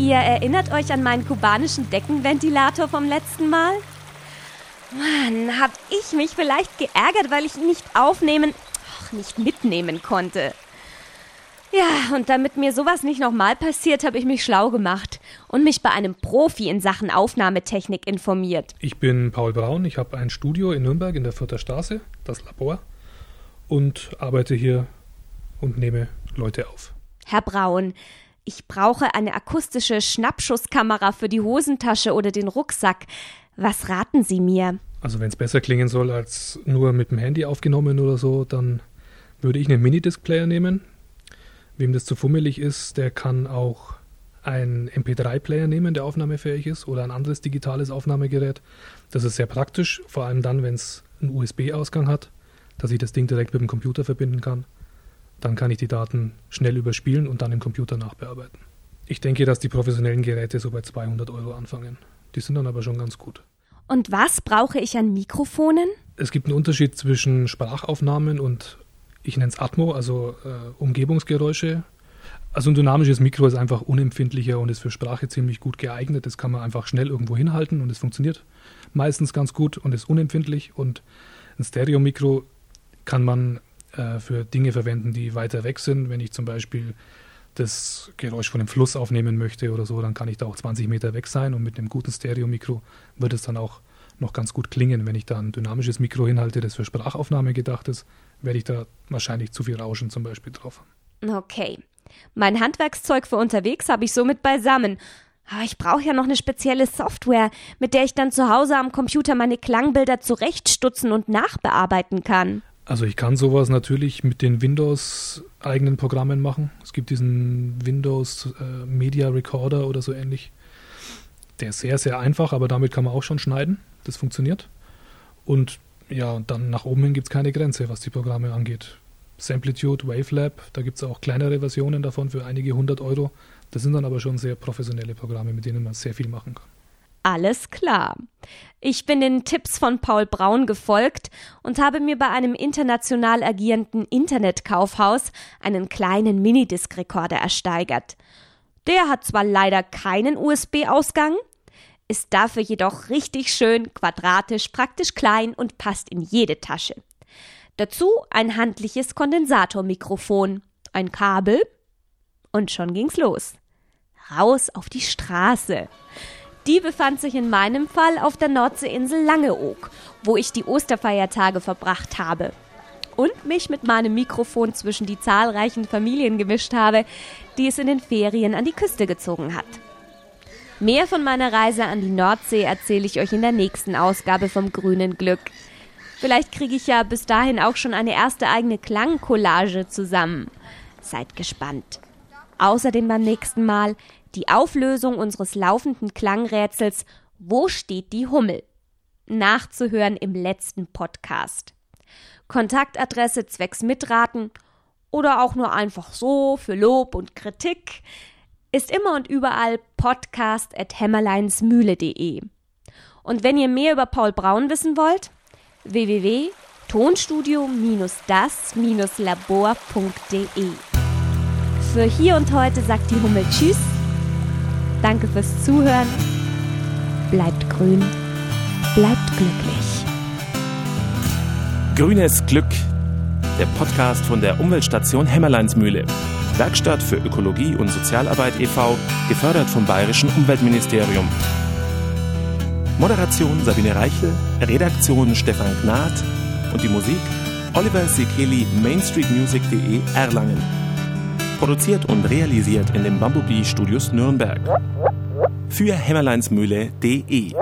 Ihr erinnert euch an meinen kubanischen Deckenventilator vom letzten Mal? Mann, hab ich mich vielleicht geärgert, weil ich ihn nicht aufnehmen, ach, nicht mitnehmen konnte. Ja, und damit mir sowas nicht nochmal passiert, habe ich mich schlau gemacht und mich bei einem Profi in Sachen Aufnahmetechnik informiert. Ich bin Paul Braun, ich habe ein Studio in Nürnberg in der Vierter Straße, das Labor, und arbeite hier und nehme Leute auf. Herr Braun, ich brauche eine akustische Schnappschusskamera für die Hosentasche oder den Rucksack. Was raten Sie mir? Also wenn es besser klingen soll als nur mit dem Handy aufgenommen oder so, dann würde ich einen Minidisc-Player nehmen. Wem das zu fummelig ist, der kann auch einen MP3-Player nehmen, der aufnahmefähig ist, oder ein anderes digitales Aufnahmegerät. Das ist sehr praktisch, vor allem dann, wenn es einen USB-Ausgang hat, dass ich das Ding direkt mit dem Computer verbinden kann. Dann kann ich die Daten schnell überspielen und dann im Computer nachbearbeiten. Ich denke, dass die professionellen Geräte so bei 200 Euro anfangen. Die sind dann aber schon ganz gut. Und was brauche ich an Mikrofonen? Es gibt einen Unterschied zwischen Sprachaufnahmen und ich nenne es Atmo, also äh, Umgebungsgeräusche. Also ein dynamisches Mikro ist einfach unempfindlicher und ist für Sprache ziemlich gut geeignet. Das kann man einfach schnell irgendwo hinhalten und es funktioniert meistens ganz gut und ist unempfindlich. Und ein Stereomikro kann man äh, für Dinge verwenden, die weiter weg sind. Wenn ich zum Beispiel das Geräusch von einem Fluss aufnehmen möchte oder so, dann kann ich da auch 20 Meter weg sein und mit einem guten Stereomikro wird es dann auch noch ganz gut klingen. Wenn ich da ein dynamisches Mikro hinhalte, das für Sprachaufnahme gedacht ist, werde ich da wahrscheinlich zu viel Rauschen zum Beispiel drauf haben. Okay. Mein Handwerkszeug für unterwegs habe ich somit beisammen. Aber ich brauche ja noch eine spezielle Software, mit der ich dann zu Hause am Computer meine Klangbilder zurechtstutzen und nachbearbeiten kann. Also ich kann sowas natürlich mit den Windows eigenen Programmen machen. Es gibt diesen Windows äh, Media Recorder oder so ähnlich. Der ist sehr, sehr einfach, aber damit kann man auch schon schneiden. Das funktioniert. Und ja, dann nach oben hin gibt es keine Grenze, was die Programme angeht. Samplitude, Wavelab, da gibt es auch kleinere Versionen davon für einige hundert Euro. Das sind dann aber schon sehr professionelle Programme, mit denen man sehr viel machen kann. Alles klar. Ich bin den Tipps von Paul Braun gefolgt und habe mir bei einem international agierenden Internetkaufhaus einen kleinen Minidisc-Rekorder ersteigert. Der hat zwar leider keinen USB-Ausgang, ist dafür jedoch richtig schön quadratisch, praktisch klein und passt in jede Tasche. Dazu ein handliches Kondensatormikrofon, ein Kabel und schon ging's los. Raus auf die Straße. Die befand sich in meinem Fall auf der Nordseeinsel Langeoog, wo ich die Osterfeiertage verbracht habe und mich mit meinem Mikrofon zwischen die zahlreichen Familien gemischt habe, die es in den Ferien an die Küste gezogen hat. Mehr von meiner Reise an die Nordsee erzähle ich euch in der nächsten Ausgabe vom Grünen Glück. Vielleicht kriege ich ja bis dahin auch schon eine erste eigene Klangcollage zusammen. Seid gespannt. Außerdem beim nächsten Mal die Auflösung unseres laufenden Klangrätsels Wo steht die Hummel? Nachzuhören im letzten Podcast. Kontaktadresse zwecks Mitraten oder auch nur einfach so für Lob und Kritik ist immer und überall podcast at hämmerleinsmühle.de. Und wenn ihr mehr über Paul Braun wissen wollt, www.tonstudio-das-labor.de. Für hier und heute sagt die Hummel Tschüss. Danke fürs Zuhören. Bleibt grün, bleibt glücklich. Grünes Glück, der Podcast von der Umweltstation Hämmerleinsmühle. Werkstatt für Ökologie und Sozialarbeit e.V., gefördert vom Bayerischen Umweltministerium. Moderation Sabine Reichel, Redaktion Stefan Gnad und die Musik Oliver Sekeli, mainstreetmusic.de Erlangen. Produziert und realisiert in den Bumblebee Studios Nürnberg. Für hämmerleinsmühle.de